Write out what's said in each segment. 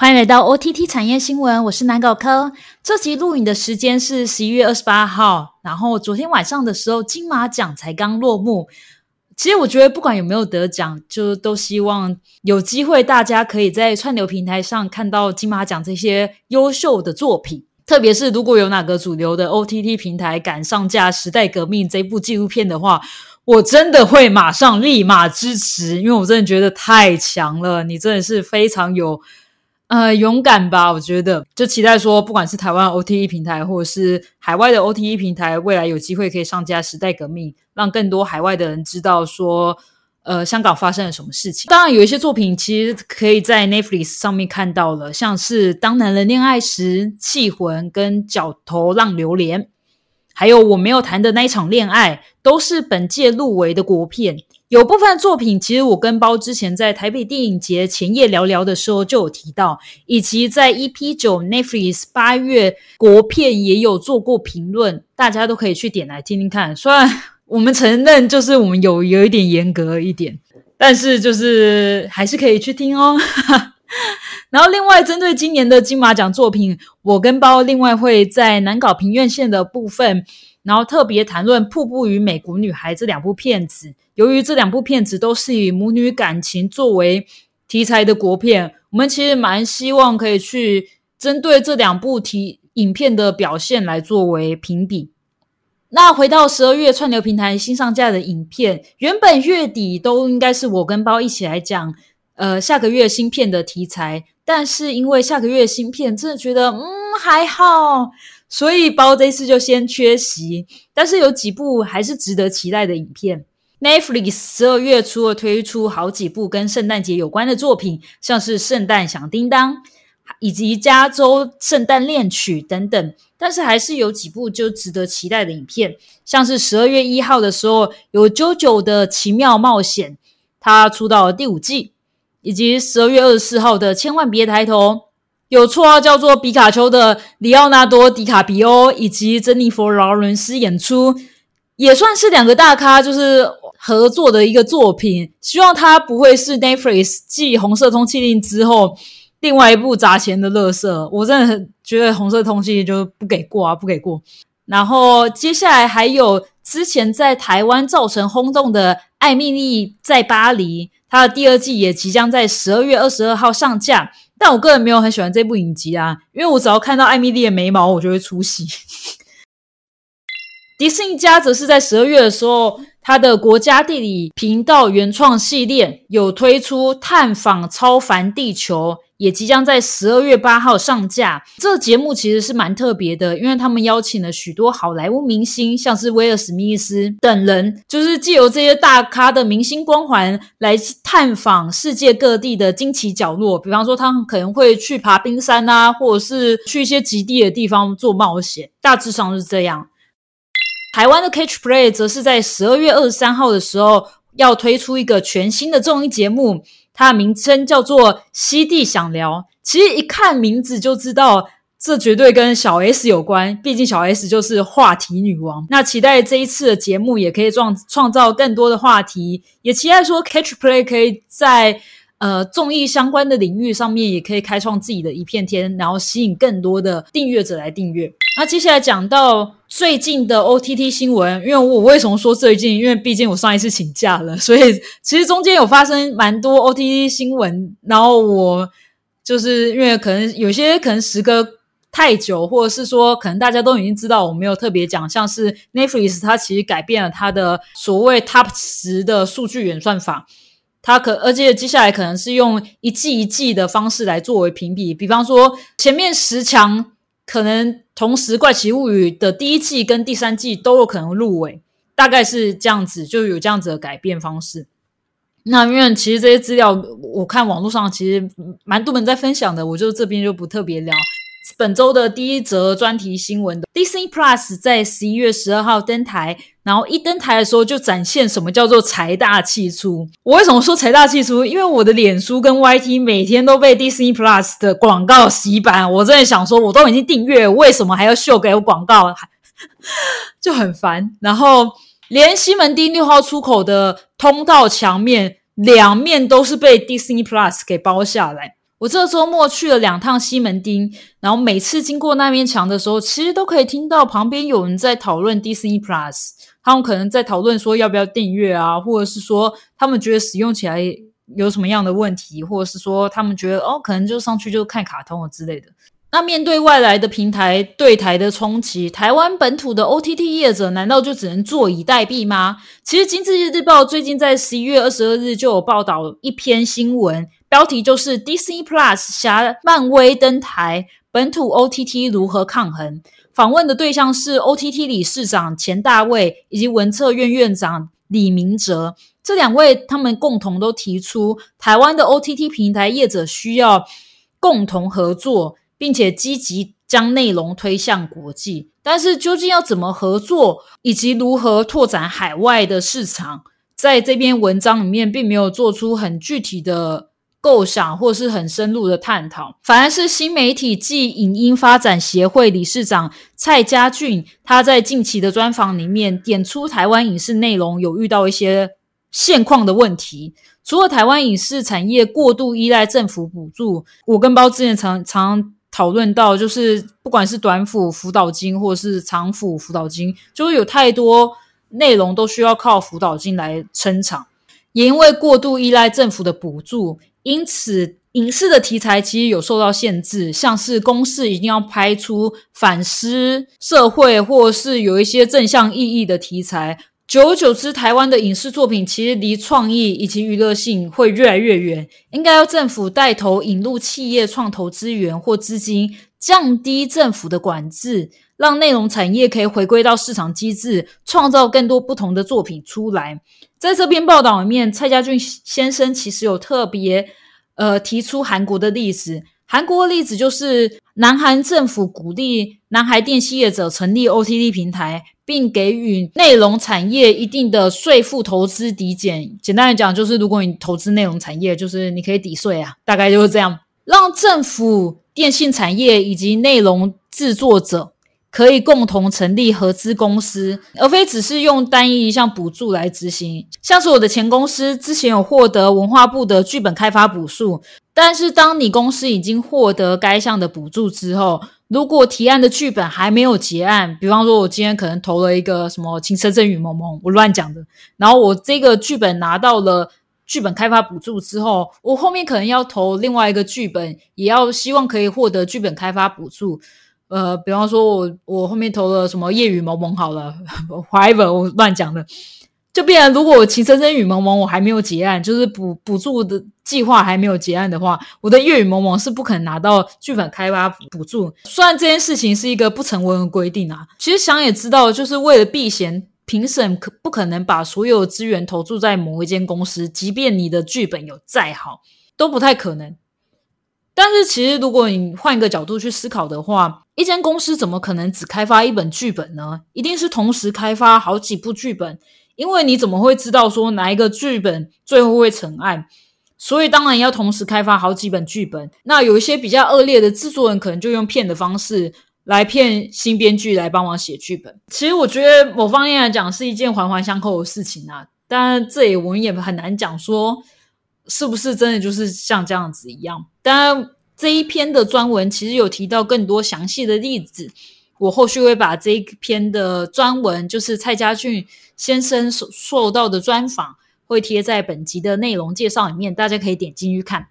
欢迎来到 OTT 产业新闻，我是南狗科。这集录影的时间是十一月二十八号，然后昨天晚上的时候，金马奖才刚落幕。其实我觉得不管有没有得奖，就都希望有机会大家可以在串流平台上看到金马奖这些优秀的作品。特别是如果有哪个主流的 OTT 平台敢上架《时代革命》这部纪录片的话，我真的会马上立马支持，因为我真的觉得太强了。你真的是非常有。呃，勇敢吧！我觉得就期待说，不管是台湾 OTE 平台，或者是海外的 OTE 平台，未来有机会可以上架《时代革命》，让更多海外的人知道说，呃，香港发生了什么事情。当然，有一些作品其实可以在 Netflix 上面看到了，像是《当男人恋爱时》、《气魂》跟《角头浪流连》，还有我没有谈的那一场恋爱，都是本届入围的国片。有部分作品，其实我跟包之前在台北电影节前夜聊聊的时候就有提到，以及在 EP 九 Netflix 八月国片也有做过评论，大家都可以去点来听听看。虽然我们承认就是我们有有一点严格一点，但是就是还是可以去听哦。然后另外针对今年的金马奖作品，我跟包另外会在南港平院线的部分。然后特别谈论《瀑布与美国女孩》这两部片子，由于这两部片子都是以母女感情作为题材的国片，我们其实蛮希望可以去针对这两部题影片的表现来作为评比。那回到十二月串流平台新上架的影片，原本月底都应该是我跟包一起来讲，呃，下个月新片的题材，但是因为下个月新片，真的觉得嗯还好。所以包这次就先缺席，但是有几部还是值得期待的影片。Netflix 十二月初推出好几部跟圣诞节有关的作品，像是《圣诞响叮当》以及《加州圣诞恋曲》等等，但是还是有几部就值得期待的影片，像是十二月一号的时候有《JoJo 的奇妙冒险》，它出到了第五季，以及十二月二十四号的《千万别抬头》。有绰号叫做皮卡丘的里奥纳多·迪卡比欧以及珍妮弗·劳伦斯演出，也算是两个大咖就是合作的一个作品。希望它不会是 Netflix 继《红色通缉令》之后另外一部砸钱的乐色。我真的很觉得《红色通缉令》就不给过啊，不给过。然后接下来还有之前在台湾造成轰动的《艾米丽在巴黎》，它的第二季也即将在十二月二十二号上架。但我个人没有很喜欢这部影集啊，因为我只要看到艾米丽的眉毛，我就会出戏。迪士尼家则是在十二月的时候，它的国家地理频道原创系列有推出探访超凡地球。也即将在十二月八号上架。这节目其实是蛮特别的，因为他们邀请了许多好莱坞明星，像是威尔史密斯等人，就是借由这些大咖的明星光环来探访世界各地的惊奇角落。比方说，他们可能会去爬冰山啊，或者是去一些极地的地方做冒险。大致上是这样。台湾的 Catch Play 则是在十二月二十三号的时候要推出一个全新的综艺节目。它的名称叫做《西地想聊》，其实一看名字就知道，这绝对跟小 S 有关。毕竟小 S 就是话题女王。那期待这一次的节目也可以创创造更多的话题，也期待说 Catch Play 可以在呃综艺相关的领域上面也可以开创自己的一片天，然后吸引更多的订阅者来订阅。那接下来讲到最近的 OTT 新闻，因为我为什么说最近？因为毕竟我上一次请假了，所以其实中间有发生蛮多 OTT 新闻。然后我就是因为可能有些可能时隔太久，或者是说可能大家都已经知道，我没有特别讲。像是 Netflix，它其实改变了它的所谓 Top 十的数据演算法，它可而且接下来可能是用一季一季的方式来作为评比，比方说前面十强。可能同时，《怪奇物语》的第一季跟第三季都有可能入围，大概是这样子，就有这样子的改变方式。那因为其实这些资料，我看网络上其实蛮多人在分享的，我就这边就不特别聊。本周的第一则专题新闻，Disney Plus 在十一月十二号登台，然后一登台的时候就展现什么叫做财大气粗。我为什么说财大气粗？因为我的脸书跟 YT 每天都被 Disney Plus 的广告洗版，我真的想说，我都已经订阅，为什么还要秀给我广告？就很烦。然后连西门町六号出口的通道墙面两面都是被 Disney Plus 给包下来。我这周末去了两趟西门町，然后每次经过那面墙的时候，其实都可以听到旁边有人在讨论 Disney Plus，他们可能在讨论说要不要订阅啊，或者是说他们觉得使用起来有什么样的问题，或者是说他们觉得哦，可能就上去就看卡通了之类的。那面对外来的平台对台的冲击，台湾本土的 OTT 业者难道就只能坐以待毙吗？其实《经济日报》最近在十一月二十二日就有报道一篇新闻，标题就是 Disney Plus 侠漫威登台，本土 OTT 如何抗衡？访问的对象是 OTT 理事长钱大卫以及文策院院长李明哲，这两位他们共同都提出，台湾的 OTT 平台业者需要共同合作。并且积极将内容推向国际，但是究竟要怎么合作，以及如何拓展海外的市场，在这篇文章里面并没有做出很具体的构想，或是很深入的探讨。反而是新媒体暨影音发展协会理事长蔡家俊，他在近期的专访里面点出台湾影视内容有遇到一些现况的问题。除了台湾影视产业过度依赖政府补助，我跟包之前常常。讨论到，就是不管是短辅辅导金，或是长辅辅导金，就会有太多内容都需要靠辅导金来撑场。也因为过度依赖政府的补助，因此影视的题材其实有受到限制，像是公视一定要拍出反思社会，或是有一些正向意义的题材。久而久之，台湾的影视作品其实离创意以及娱乐性会越来越远。应该要政府带头引入企业创投资源或资金，降低政府的管制，让内容产业可以回归到市场机制，创造更多不同的作品出来。在这篇报道里面，蔡家俊先生其实有特别呃提出韩国的例子。韩国的例子就是南韩政府鼓励南韩电信业者成立 OTT 平台。并给予内容产业一定的税负投资抵减。简单来讲，就是如果你投资内容产业，就是你可以抵税啊，大概就是这样。让政府、电信产业以及内容制作者可以共同成立合资公司，而非只是用单一一项补助来执行。像是我的前公司之前有获得文化部的剧本开发补助，但是当你公司已经获得该项的补助之后，如果提案的剧本还没有结案，比方说，我今天可能投了一个什么《情深深雨蒙蒙》，我乱讲的。然后我这个剧本拿到了剧本开发补助之后，我后面可能要投另外一个剧本，也要希望可以获得剧本开发补助。呃，比方说，我我后面投了什么《夜雨蒙蒙》好了，whatever，我乱讲的。就变成，如果《情深深雨蒙蒙》我还没有结案，就是补补助的计划还没有结案的话，我的《夜雨蒙蒙》是不可能拿到剧本开发补助。虽然这件事情是一个不成文的规定啊，其实想也知道，就是为了避嫌，评审可不可能把所有资源投注在某一间公司，即便你的剧本有再好，都不太可能。但是，其实如果你换一个角度去思考的话，一间公司怎么可能只开发一本剧本呢？一定是同时开发好几部剧本。因为你怎么会知道说哪一个剧本最后会成案？所以当然要同时开发好几本剧本。那有一些比较恶劣的制作人，可能就用骗的方式来骗新编剧来帮忙写剧本。其实我觉得某方面来讲是一件环环相扣的事情啊。当然，这也我们也很难讲说是不是真的就是像这样子一样。当然，这一篇的专文其实有提到更多详细的例子。我后续会把这一篇的专文，就是蔡家俊先生所受到的专访，会贴在本集的内容介绍里面，大家可以点进去看。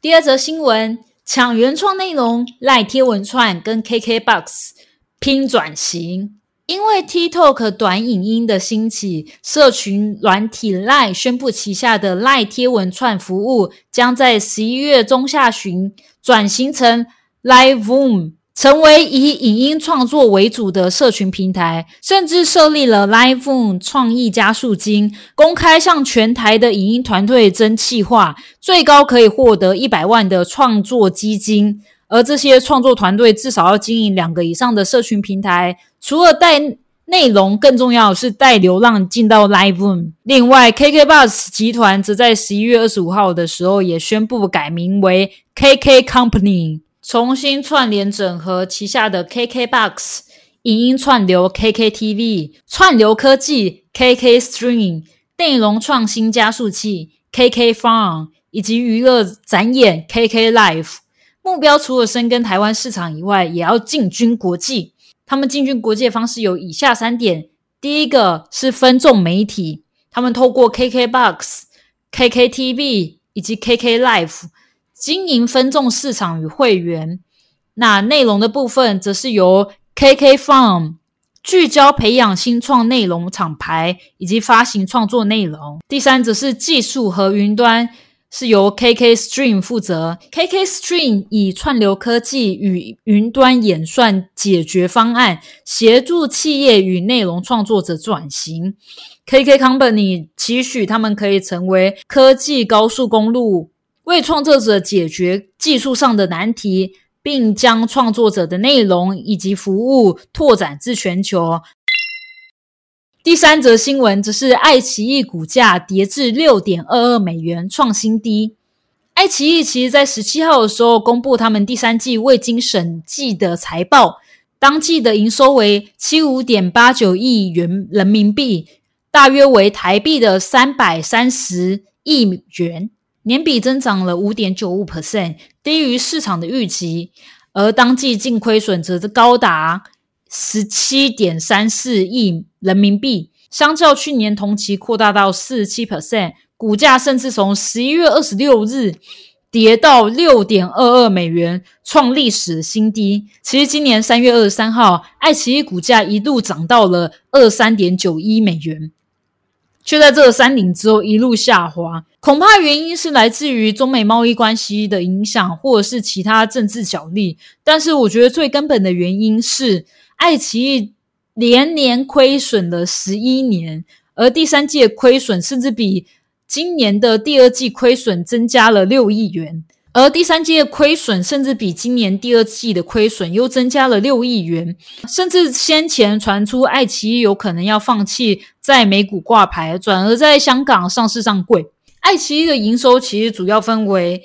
第二则新闻：抢原创内容，赖贴文串跟 KKBOX 拼转型。因为 TikTok 短影音的兴起，社群软体赖宣布旗下的赖贴文串服务将在十一月中下旬转型成 Live Room。成为以影音创作为主的社群平台，甚至设立了 Liveoom 创意加速金，公开向全台的影音团队争气划，最高可以获得一百万的创作基金。而这些创作团队至少要经营两个以上的社群平台，除了带内容，更重要是带流浪进到 Live Room。另外，KKBus 集团则在十一月二十五号的时候也宣布改名为 KK Company。重新串联整合旗下的 KKBOX 影音串流 KKTV 串流科技 KK Stream 内容创新加速器 KK Farm 以及娱乐展演 KK Live。目标除了深耕台湾市场以外，也要进军国际。他们进军国际的方式有以下三点：第一个是分众媒体，他们透过 KKBOX、KKTV 以及 KK Live 经营分众市场与会员。那内容的部分，则是由 KK Farm 聚焦培养新创内容厂牌以及发行创作内容。第三，则是技术和云端。是由 KK Stream 负责。KK Stream 以串流科技与云端演算解决方案，协助企业与内容创作者转型。KK Company 期许他们可以成为科技高速公路，为创作者解决技术上的难题，并将创作者的内容以及服务拓展至全球。第三则新闻则是爱奇艺股价跌至六点二二美元，创新低。爱奇艺其实在十七号的时候公布他们第三季未经审计的财报，当季的营收为七五点八九亿元人民币，大约为台币的三百三十亿元，年比增长了五点九五 percent，低于市场的预期。而当季净亏损则是高达。十七点三四亿人民币，相较去年同期扩大到四十七 percent，股价甚至从十一月二十六日跌到六点二二美元，创历史新低。其实今年三月二十三号，爱奇艺股价一度涨到了二三点九一美元，却在这个山顶之后一路下滑。恐怕原因是来自于中美贸易关系的影响，或者是其他政治角力。但是我觉得最根本的原因是。爱奇艺连年亏损了十一年，而第三季的亏损甚至比今年的第二季亏损增加了六亿元，而第三季的亏损甚至比今年第二季的亏损又增加了六亿元，甚至先前传出爱奇艺有可能要放弃在美股挂牌，转而在香港上市上柜。爱奇艺的营收其实主要分为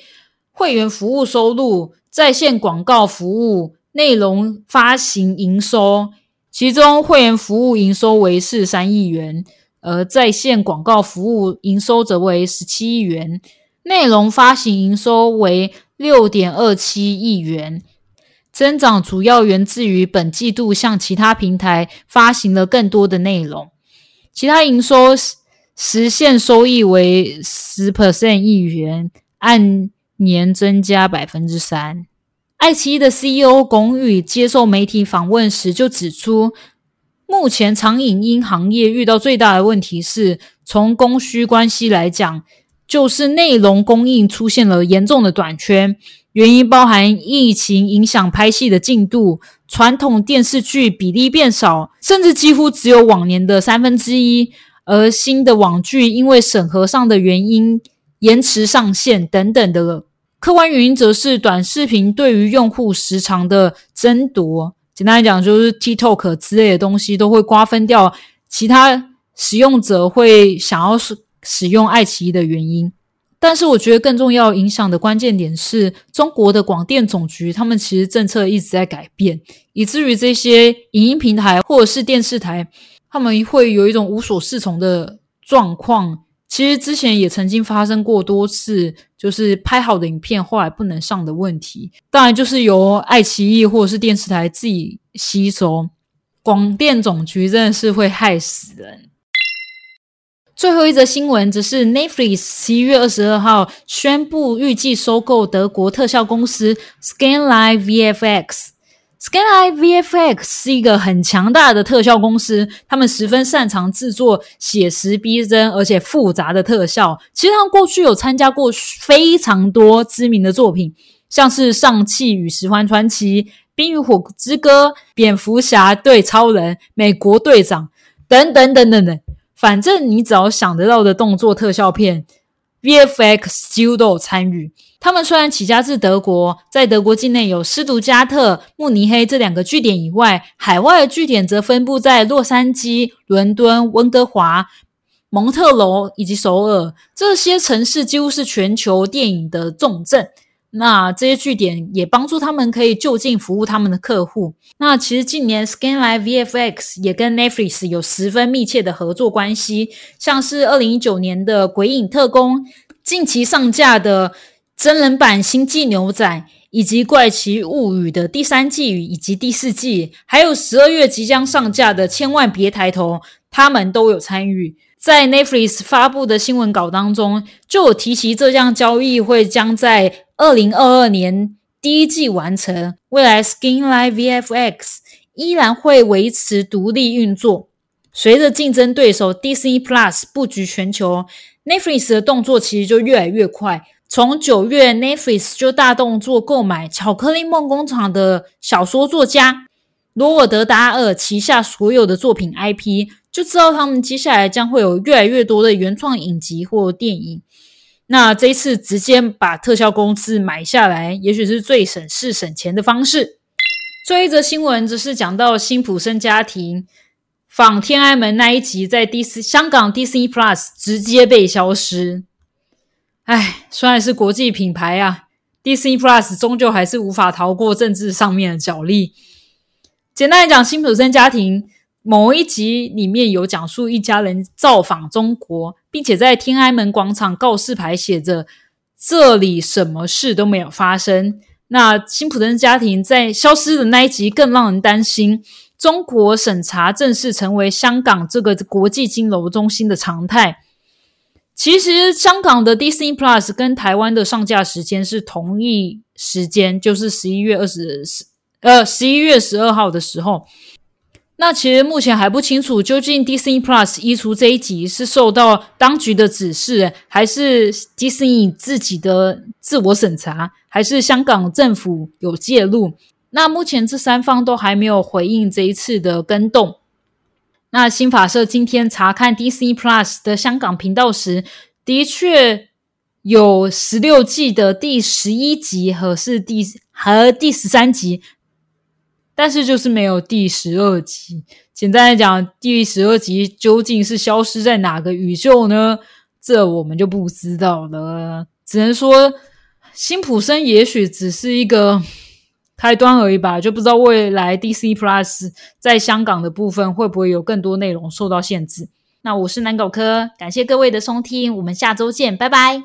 会员服务收入、在线广告服务。内容发行营收，其中会员服务营收为四十三亿元，而在线广告服务营收则为十七亿元，内容发行营收为六点二七亿元，增长主要源自于本季度向其他平台发行了更多的内容，其他营收实现收益为十 percent 亿元，按年增加百分之三。爱奇艺的 CEO 龚宇接受媒体访问时就指出，目前长影音行业遇到最大的问题是，从供需关系来讲，就是内容供应出现了严重的短缺。原因包含疫情影响拍戏的进度，传统电视剧比例变少，甚至几乎只有往年的三分之一，而新的网剧因为审核上的原因延迟上线等等的了。客观原因则是短视频对于用户时长的争夺，简单来讲就是 TikTok 之类的东西都会瓜分掉其他使用者会想要使使用爱奇艺的原因。但是我觉得更重要影响的关键点是中国的广电总局，他们其实政策一直在改变，以至于这些影音平台或者是电视台，他们会有一种无所适从的状况。其实之前也曾经发生过多次，就是拍好的影片后来不能上的问题。当然，就是由爱奇艺或者是电视台自己吸收。广电总局真的是会害死人。最后一则新闻则是 Netflix 十一月二十二号宣布预计收购德国特效公司 Scanline VFX。Scanline VFX 是一个很强大的特效公司，他们十分擅长制作写实逼真而且复杂的特效。其实他们过去有参加过非常多知名的作品，像是《上汽与十环传奇》《冰与火之歌》《蝙蝠侠对超人》《美国队长》等等等等等。反正你只要想得到的动作特效片。VFX 几乎都有参与。他们虽然起家自德国，在德国境内有斯图加特、慕尼黑这两个据点以外，海外的据点则分布在洛杉矶、伦敦、温哥华、蒙特楼以及首尔。这些城市几乎是全球电影的重镇。那这些据点也帮助他们可以就近服务他们的客户。那其实近年 Scanline VFX 也跟 Netflix 有十分密切的合作关系，像是二零一九年的《鬼影特工》近期上架的真人版《星际牛仔》以及《怪奇物语》的第三季以及第四季，还有十二月即将上架的《千万别抬头》，他们都有参与。在 Netflix 发布的新闻稿当中，就有提及这项交易会将在二零二二年第一季完成。未来 Skinline VFX 依然会维持独立运作。随着竞争对手 Disney Plus 布局全球，Netflix 的动作其实就越来越快。从九月，Netflix 就大动作购买《巧克力梦工厂》的小说作家罗尔德达尔旗下所有的作品 IP。就知道他们接下来将会有越来越多的原创影集或电影。那这一次直接把特效公司买下来，也许是最省事省钱的方式。最后一则新闻则是讲到辛普森家庭访天安门那一集，在 D C 香港 DC Plus 直接被消失。唉，虽然是国际品牌啊，Disney Plus 终究还是无法逃过政治上面的角力。简单来讲，辛普森家庭。某一集里面有讲述一家人造访中国，并且在天安门广场告示牌写着“这里什么事都没有发生”。那辛普森家庭在消失的那一集更让人担心，中国审查正式成为香港这个国际金融中心的常态。其实，香港的 Disney Plus 跟台湾的上架时间是同一时间，就是十一月二十十呃十一月十二号的时候。那其实目前还不清楚，究竟 Disney Plus 移除这一集是受到当局的指示，还是 Disney 自己的自我审查，还是香港政府有介入？那目前这三方都还没有回应这一次的跟动。那新法社今天查看 DC Plus 的香港频道时，的确有十六季的第十一集和是第和第十三集。但是就是没有第十二集。简单来讲，第十二集究竟是消失在哪个宇宙呢？这我们就不知道了。只能说，辛普森也许只是一个开端而已吧，就不知道未来 DC Plus 在香港的部分会不会有更多内容受到限制。那我是南狗科，感谢各位的收听，我们下周见，拜拜。